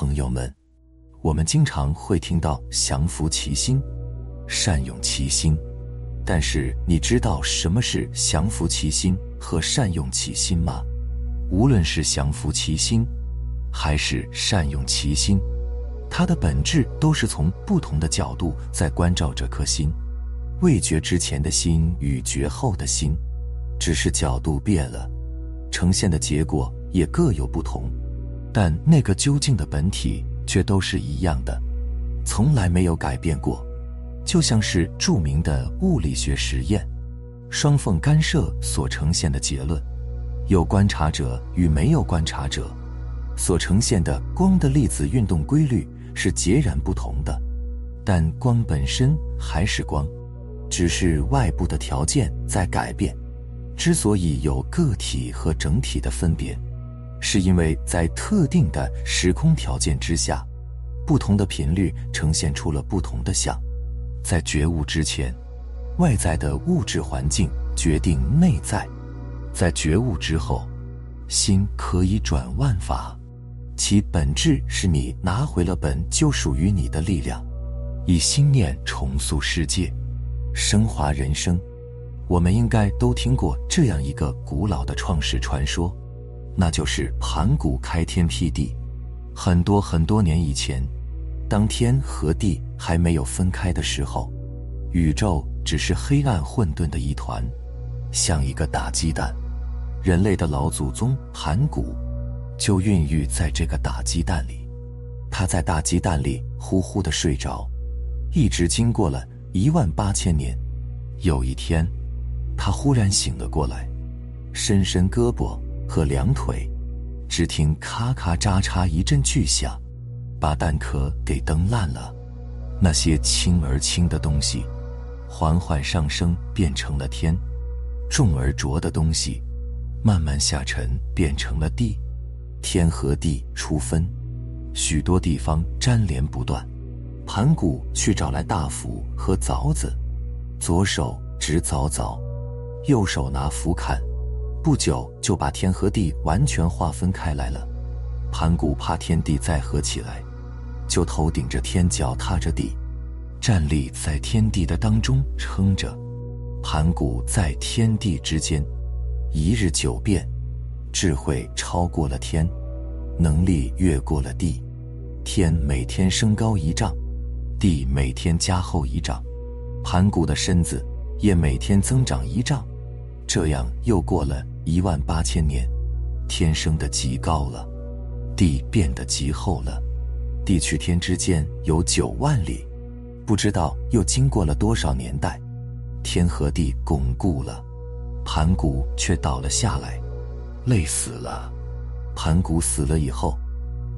朋友们，我们经常会听到“降伏其心，善用其心”，但是你知道什么是降伏其心和善用其心吗？无论是降服其心，还是善用其心，它的本质都是从不同的角度在关照这颗心。未觉之前的心与觉后的心，只是角度变了，呈现的结果也各有不同。但那个究竟的本体却都是一样的，从来没有改变过，就像是著名的物理学实验，双缝干涉所呈现的结论，有观察者与没有观察者所呈现的光的粒子运动规律是截然不同的，但光本身还是光，只是外部的条件在改变。之所以有个体和整体的分别。是因为在特定的时空条件之下，不同的频率呈现出了不同的相。在觉悟之前，外在的物质环境决定内在；在觉悟之后，心可以转万法，其本质是你拿回了本就属于你的力量，以心念重塑世界，升华人生。我们应该都听过这样一个古老的创世传说。那就是盘古开天辟地，很多很多年以前，当天和地还没有分开的时候，宇宙只是黑暗混沌的一团，像一个大鸡蛋。人类的老祖宗盘古，就孕育在这个大鸡蛋里。他在大鸡蛋里呼呼的睡着，一直经过了一万八千年。有一天，他忽然醒了过来，伸伸胳膊。和两腿，只听咔咔喳喳一阵巨响，把蛋壳给蹬烂了。那些轻而轻的东西，缓缓上升，变成了天；重而浊的东西，慢慢下沉，变成了地。天和地初分，许多地方粘连不断。盘古去找来大斧和凿子，左手执凿凿，右手拿斧砍。不久就把天和地完全划分开来了。盘古怕天地再合起来，就头顶着天，脚踏着地，站立在天地的当中撑着。盘古在天地之间，一日九变，智慧超过了天，能力越过了地。天每天升高一丈，地每天加厚一丈，盘古的身子也每天增长一丈。这样又过了。一万八千年，天升得极高了，地变得极厚了，地去天之间有九万里，不知道又经过了多少年代，天和地巩固了，盘古却倒了下来，累死了。盘古死了以后，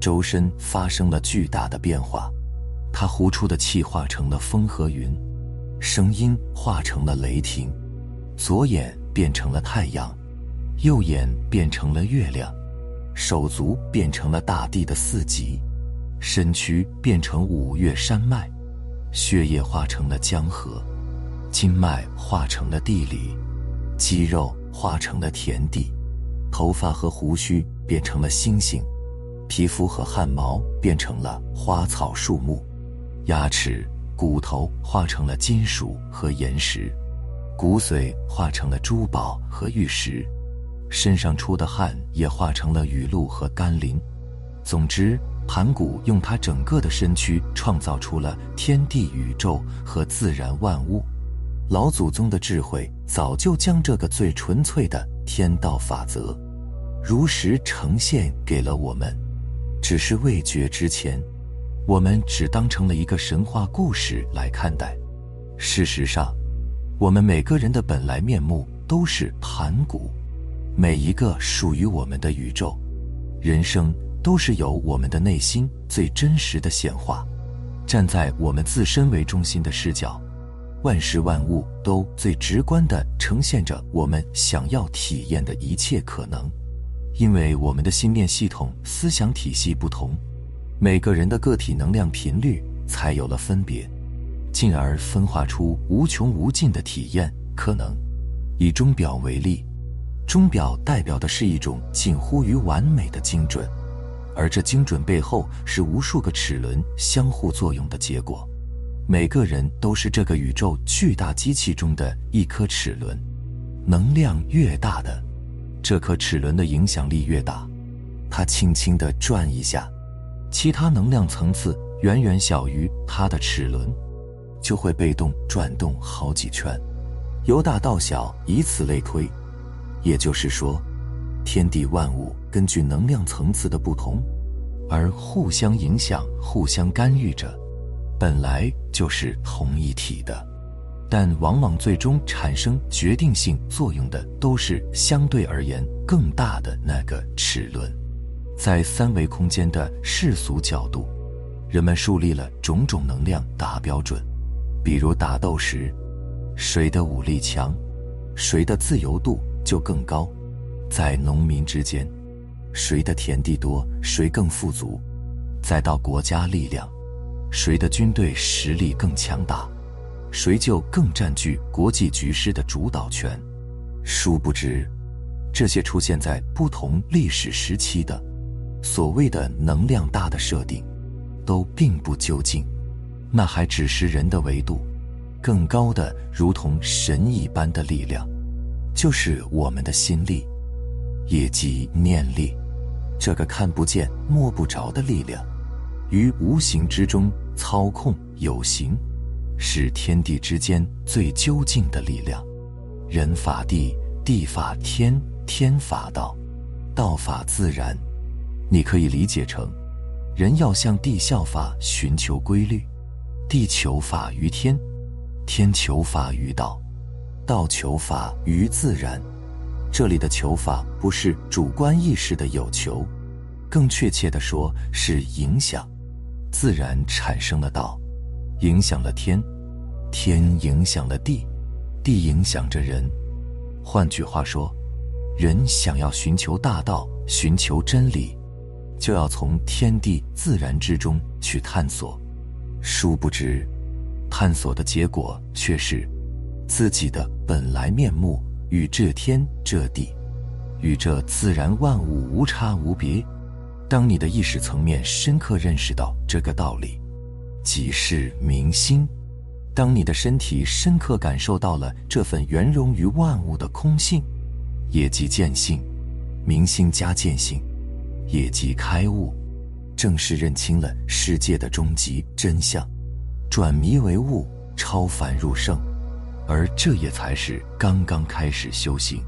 周身发生了巨大的变化，他呼出的气化成了风和云，声音化成了雷霆，左眼变成了太阳。右眼变成了月亮，手足变成了大地的四极，身躯变成五岳山脉，血液化成了江河，经脉化成了地理，肌肉化成了田地，头发和胡须变成了星星，皮肤和汗毛变成了花草树木，牙齿、骨头化成了金属和岩石，骨髓化成了珠宝和玉石。身上出的汗也化成了雨露和甘霖。总之，盘古用他整个的身躯创造出了天地宇宙和自然万物。老祖宗的智慧早就将这个最纯粹的天道法则，如实呈现给了我们。只是未觉之前，我们只当成了一个神话故事来看待。事实上，我们每个人的本来面目都是盘古。每一个属于我们的宇宙，人生都是由我们的内心最真实的显化。站在我们自身为中心的视角，万事万物都最直观地呈现着我们想要体验的一切可能。因为我们的心念系统、思想体系不同，每个人的个体能量频率才有了分别，进而分化出无穷无尽的体验可能。以钟表为例。钟表代表的是一种近乎于完美的精准，而这精准背后是无数个齿轮相互作用的结果。每个人都是这个宇宙巨大机器中的一颗齿轮，能量越大的，这颗齿轮的影响力越大。它轻轻地转一下，其他能量层次远远小于它的齿轮，就会被动转动好几圈，由大到小，以此类推。也就是说，天地万物根据能量层次的不同，而互相影响、互相干预着。本来就是同一体的，但往往最终产生决定性作用的都是相对而言更大的那个齿轮。在三维空间的世俗角度，人们树立了种种能量达标准，比如打斗时，谁的武力强，谁的自由度就更高；在农民之间，谁的田地多，谁更富足；再到国家力量。谁的军队实力更强大，谁就更占据国际局势的主导权。殊不知，这些出现在不同历史时期的所谓的能量大的设定，都并不究竟。那还只是人的维度，更高的如同神一般的力量，就是我们的心力，也即念力，这个看不见摸不着的力量。于无形之中操控有形，是天地之间最究竟的力量。人法地，地法天，天法道，道法自然。你可以理解成，人要向地效法，寻求规律；地求法于天，天求法于道，道求法于自然。这里的求法不是主观意识的有求，更确切的说是影响。自然产生了道，影响了天，天影响了地，地影响着人。换句话说，人想要寻求大道、寻求真理，就要从天地自然之中去探索。殊不知，探索的结果却是自己的本来面目与这天、这地、与这自然万物无差无别。当你的意识层面深刻认识到这个道理，即是明心；当你的身体深刻感受到了这份圆融于万物的空性，也即见性。明心加见性，也即开悟，正是认清了世界的终极真相，转迷为悟，超凡入圣。而这也才是刚刚开始修行，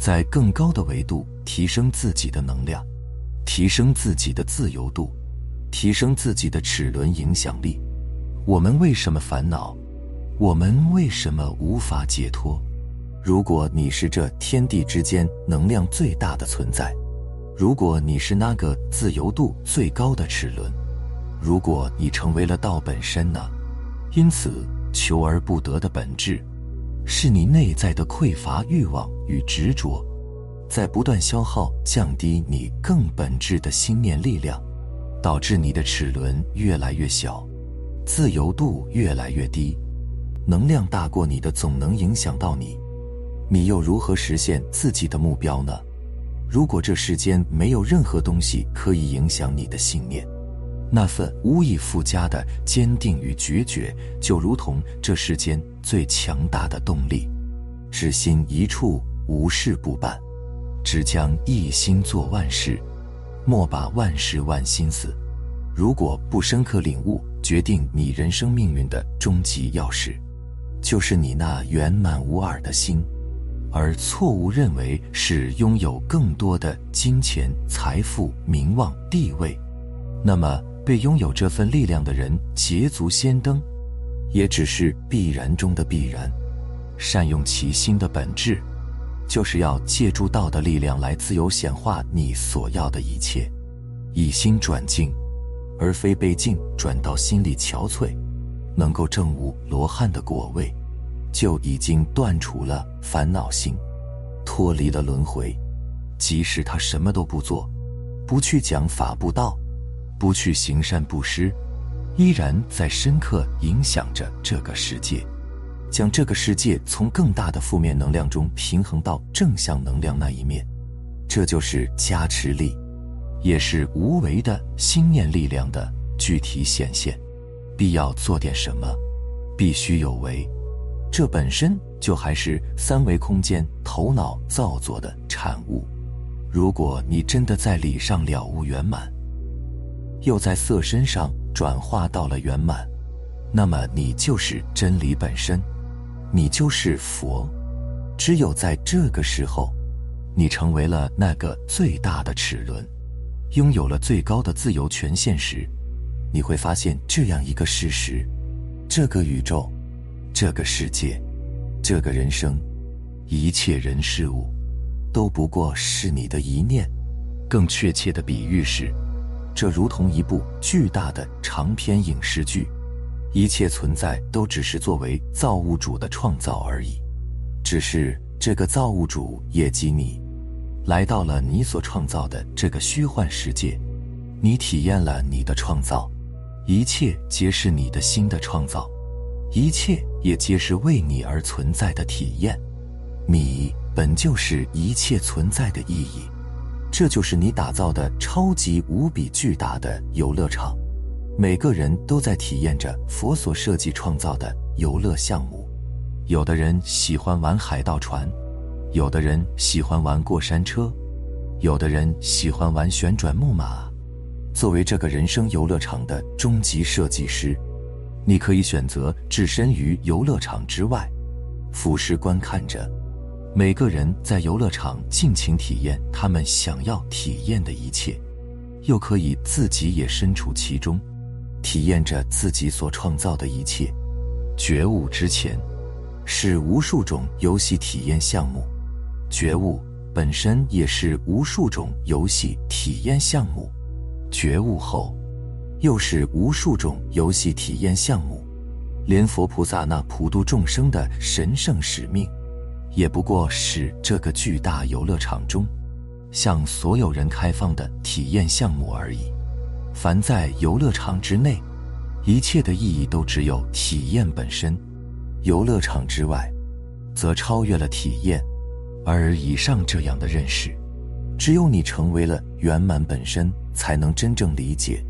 在更高的维度提升自己的能量。提升自己的自由度，提升自己的齿轮影响力。我们为什么烦恼？我们为什么无法解脱？如果你是这天地之间能量最大的存在，如果你是那个自由度最高的齿轮，如果你成为了道本身呢？因此，求而不得的本质，是你内在的匮乏欲望与执着。在不断消耗、降低你更本质的心念力量，导致你的齿轮越来越小，自由度越来越低，能量大过你的总能影响到你，你又如何实现自己的目标呢？如果这世间没有任何东西可以影响你的信念，那份无以复加的坚定与决绝，就如同这世间最强大的动力，只心一处，无事不办。只将一心做万事，莫把万事万心思。如果不深刻领悟，决定你人生命运的终极钥匙，就是你那圆满无二的心。而错误认为是拥有更多的金钱、财富、名望、地位，那么被拥有这份力量的人捷足先登，也只是必然中的必然。善用其心的本质。就是要借助道的力量来自由显化你所要的一切，以心转境，而非被境转到心里憔悴。能够证悟罗汉的果位，就已经断除了烦恼心，脱离了轮回。即使他什么都不做，不去讲法布道，不去行善布施，依然在深刻影响着这个世界。将这个世界从更大的负面能量中平衡到正向能量那一面，这就是加持力。也是无为的心念力量的具体显现。必要做点什么，必须有为，这本身就还是三维空间头脑造作的产物。如果你真的在理上了悟圆满，又在色身上转化到了圆满，那么你就是真理本身，你就是佛。只有在这个时候，你成为了那个最大的齿轮，拥有了最高的自由权限时，你会发现这样一个事实：这个宇宙，这个世界，这个人生，一切人事物，都不过是你的一念。更确切的比喻是，这如同一部巨大的长篇影视剧，一切存在都只是作为造物主的创造而已。只是这个造物主也即你，来到了你所创造的这个虚幻世界，你体验了你的创造，一切皆是你的新的创造，一切也皆是为你而存在的体验。你本就是一切存在的意义，这就是你打造的超级无比巨大的游乐场。每个人都在体验着佛所设计创造的游乐项目。有的人喜欢玩海盗船，有的人喜欢玩过山车，有的人喜欢玩旋转木马。作为这个人生游乐场的终极设计师，你可以选择置身于游乐场之外，俯视观看着每个人在游乐场尽情体验他们想要体验的一切，又可以自己也身处其中，体验着自己所创造的一切。觉悟之前。是无数种游戏体验项目，觉悟本身也是无数种游戏体验项目，觉悟后，又是无数种游戏体验项目。连佛菩萨那普度众生的神圣使命，也不过是这个巨大游乐场中，向所有人开放的体验项目而已。凡在游乐场之内，一切的意义都只有体验本身。游乐场之外，则超越了体验，而以上这样的认识，只有你成为了圆满本身，才能真正理解。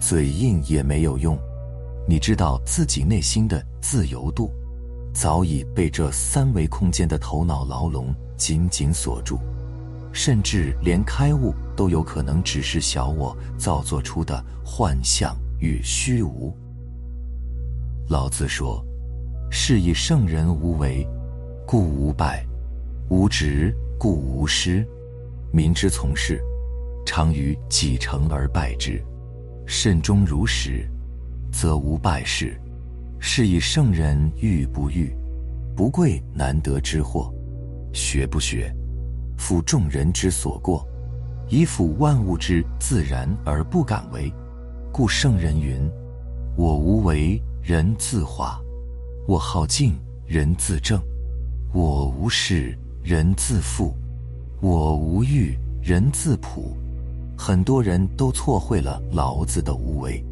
嘴硬也没有用，你知道自己内心的自由度，早已被这三维空间的头脑牢笼紧紧锁住，甚至连开悟都有可能只是小我造作出的幻象与虚无。老子说。是以圣人无为，故无败；无执，故无失。民之从事，常于己成而败之。慎终如始，则无败事。是以圣人欲不欲，不贵难得之货；学不学，负众人之所过，以辅万物之自然而不敢为。故圣人云：“我无为，人自化。”我好静，人自正；我无事，人自富；我无欲，人自朴。很多人都错会了老子的无为。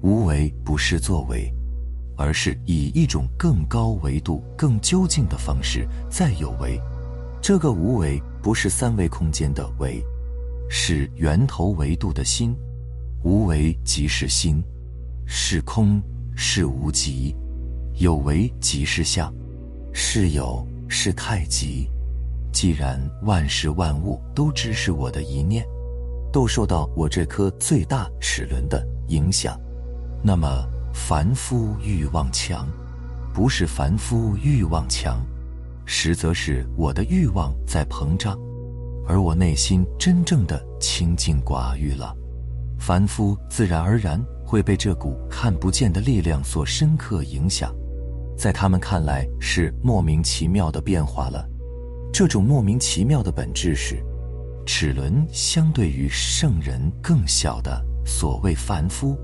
无为不是作为，而是以一种更高维度、更究竟的方式再有为。这个无为不是三维空间的为，是源头维度的心。无为即是心，是空，是无极。有为即是相，是有是太极。既然万事万物都只是我的一念，都受到我这颗最大齿轮的影响，那么凡夫欲望强，不是凡夫欲望强，实则是我的欲望在膨胀，而我内心真正的清净寡欲了。凡夫自然而然会被这股看不见的力量所深刻影响。在他们看来是莫名其妙的变化了，这种莫名其妙的本质是，齿轮相对于圣人更小的所谓凡夫，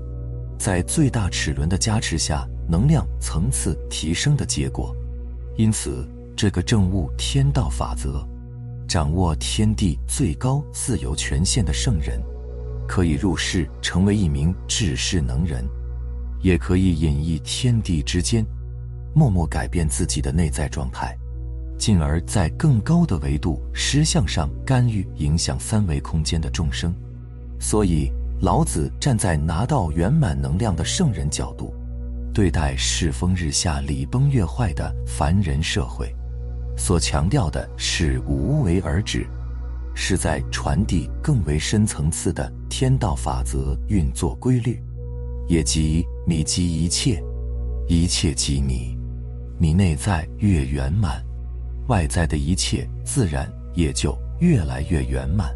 在最大齿轮的加持下，能量层次提升的结果。因此，这个正悟天道法则，掌握天地最高自由权限的圣人，可以入世成为一名治世能人，也可以隐逸天地之间。默默改变自己的内在状态，进而，在更高的维度实相上干预影响三维空间的众生。所以，老子站在拿到圆满能量的圣人角度，对待世风日下、礼崩乐坏的凡人社会，所强调的是无为而治，是在传递更为深层次的天道法则运作规律，也即你即一切，一切即你，你内在越圆满，外在的一切自然也就越来越圆满。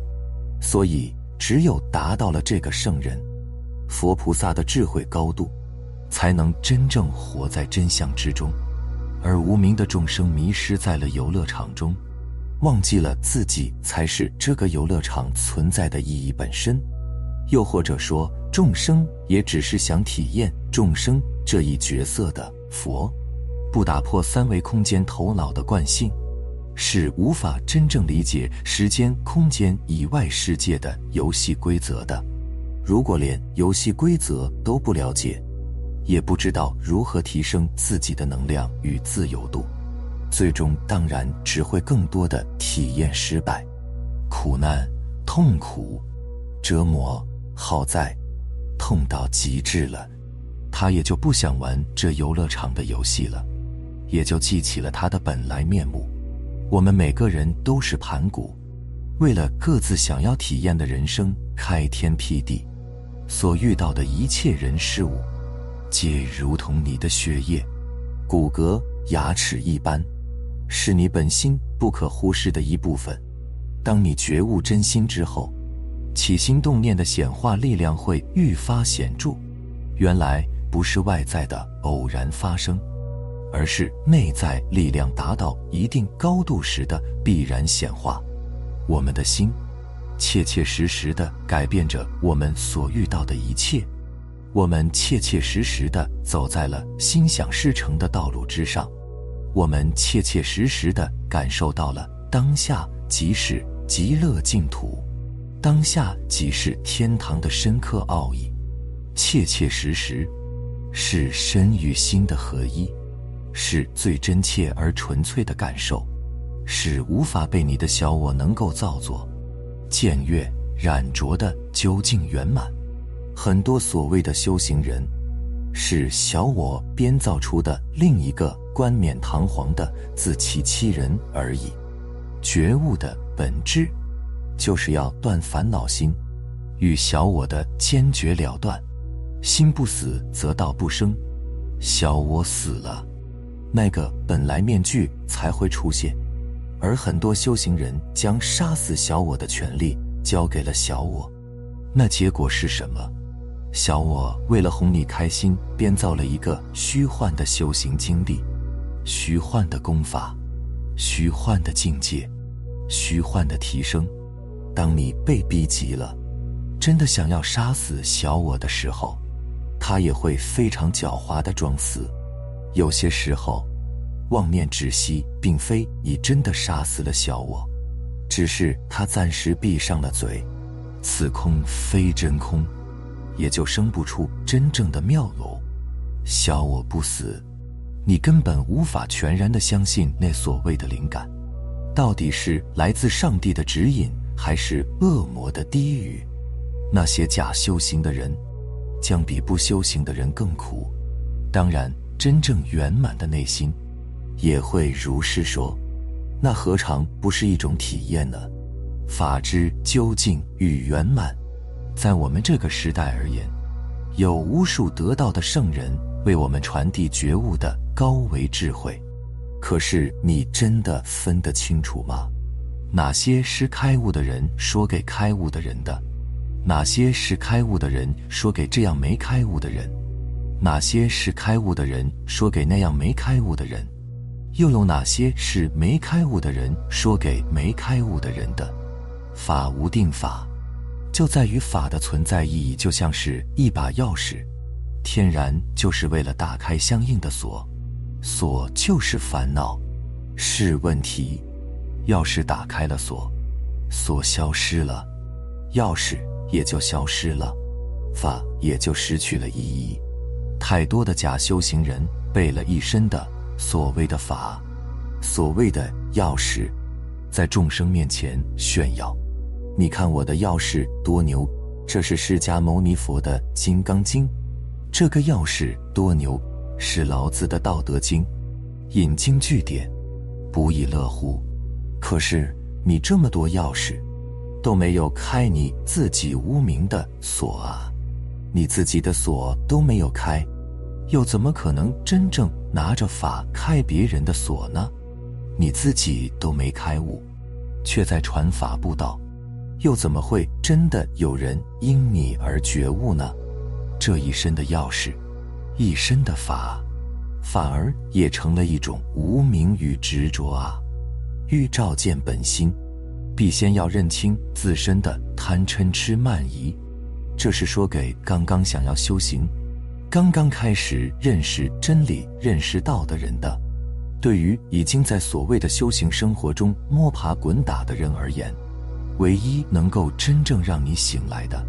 所以，只有达到了这个圣人、佛菩萨的智慧高度，才能真正活在真相之中。而无名的众生迷失在了游乐场中，忘记了自己才是这个游乐场存在的意义本身。又或者说，众生也只是想体验众生这一角色的佛，不打破三维空间头脑的惯性。是无法真正理解时间、空间以外世界的游戏规则的。如果连游戏规则都不了解，也不知道如何提升自己的能量与自由度，最终当然只会更多的体验失败、苦难、痛苦、折磨、好在，痛到极致了，他也就不想玩这游乐场的游戏了，也就记起了他的本来面目。我们每个人都是盘古，为了各自想要体验的人生开天辟地，所遇到的一切人事物，皆如同你的血液、骨骼、牙齿一般，是你本心不可忽视的一部分。当你觉悟真心之后，起心动念的显化力量会愈发显著。原来不是外在的偶然发生。而是内在力量达到一定高度时的必然显化。我们的心，切切实实的改变着我们所遇到的一切。我们切切实实的走在了心想事成的道路之上。我们切切实实的感受到了当下即是极乐净土，当下即是天堂的深刻奥义。切切实实，是身与心的合一。是最真切而纯粹的感受，是无法被你的小我能够造作、僭越、染着的究竟圆满。很多所谓的修行人，是小我编造出的另一个冠冕堂皇的自欺欺人而已。觉悟的本质，就是要断烦恼心，与小我的坚决了断。心不死，则道不生。小我死了。那个本来面具才会出现，而很多修行人将杀死小我的权利交给了小我，那结果是什么？小我为了哄你开心，编造了一个虚幻的修行经历，虚幻的功法，虚幻的境界，虚幻的提升。当你被逼急了，真的想要杀死小我的时候，他也会非常狡猾的装死。有些时候，妄念止息，并非你真的杀死了小我，只是他暂时闭上了嘴。此空非真空，也就生不出真正的妙有。小我不死，你根本无法全然的相信那所谓的灵感，到底是来自上帝的指引，还是恶魔的低语？那些假修行的人，将比不修行的人更苦。当然。真正圆满的内心，也会如是说，那何尝不是一种体验呢？法之究竟与圆满，在我们这个时代而言，有无数得道的圣人为我们传递觉悟的高维智慧。可是你真的分得清楚吗？哪些是开悟的人说给开悟的人的？哪些是开悟的人说给这样没开悟的人？哪些是开悟的人说给那样没开悟的人，又有哪些是没开悟的人说给没开悟的人的？法无定法，就在于法的存在意义就像是一把钥匙，天然就是为了打开相应的锁，锁就是烦恼，是问题。钥匙打开了锁，锁消失了，钥匙也就消失了，法也就失去了意义。太多的假修行人背了一身的所谓的法，所谓的钥匙，在众生面前炫耀。你看我的钥匙多牛，这是释迦牟尼佛的《金刚经》，这个钥匙多牛，是老子的《道德经》，引经据典，不亦乐乎。可是你这么多钥匙，都没有开你自己无名的锁啊！你自己的锁都没有开，又怎么可能真正拿着法开别人的锁呢？你自己都没开悟，却在传法布道，又怎么会真的有人因你而觉悟呢？这一身的钥匙，一身的法，反而也成了一种无名与执着啊！欲照见本心，必先要认清自身的贪嗔痴慢疑。这是说给刚刚想要修行、刚刚开始认识真理、认识道的人的。对于已经在所谓的修行生活中摸爬滚打的人而言，唯一能够真正让你醒来的，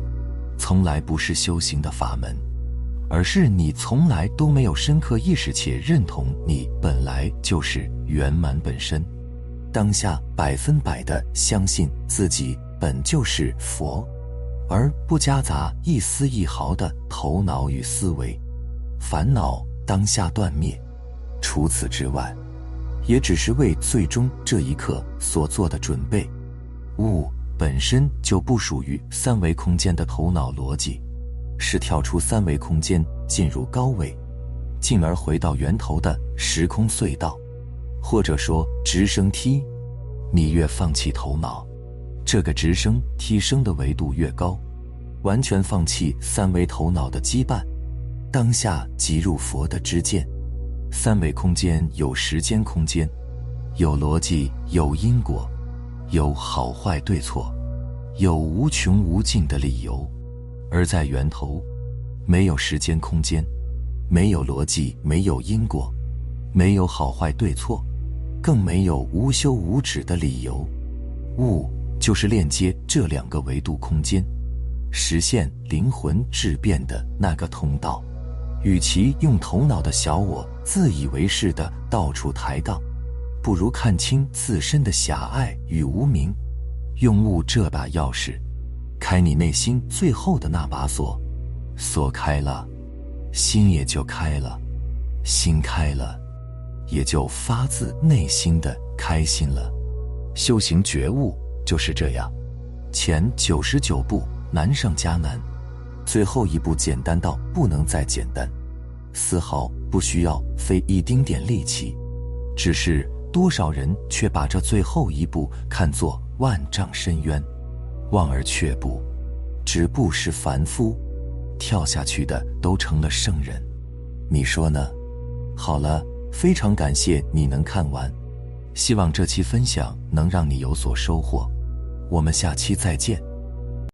从来不是修行的法门，而是你从来都没有深刻意识且认同你本来就是圆满本身，当下百分百的相信自己本就是佛，而不夹杂一丝一毫的头脑与思维，烦恼当下断灭。除此之外，也只是为最终这一刻所做的准备。悟本身就不属于三维空间的头脑逻辑，是跳出三维空间进入高维，进而回到源头的时空隧道，或者说直升梯。你越放弃头脑，这个直升提升的维度越高，完全放弃三维头脑的羁绊，当下即入佛的知见。三维空间有时间空间，有逻辑，有因果，有好坏对错，有无穷无尽的理由；而在源头，没有时间空间，没有逻辑，没有因果，没有好坏对错，更没有无休无止的理由。悟就是链接这两个维度空间，实现灵魂质变的那个通道。与其用头脑的小我自以为是的到处抬杠，不如看清自身的狭隘与无明，用悟这把钥匙，开你内心最后的那把锁。锁开了，心也就开了；心开了，也就发自内心的开心了。修行觉悟就是这样，前九十九步难上加难。最后一步简单到不能再简单，丝毫不需要费一丁点力气，只是多少人却把这最后一步看作万丈深渊，望而却步，止步是凡夫，跳下去的都成了圣人，你说呢？好了，非常感谢你能看完，希望这期分享能让你有所收获，我们下期再见。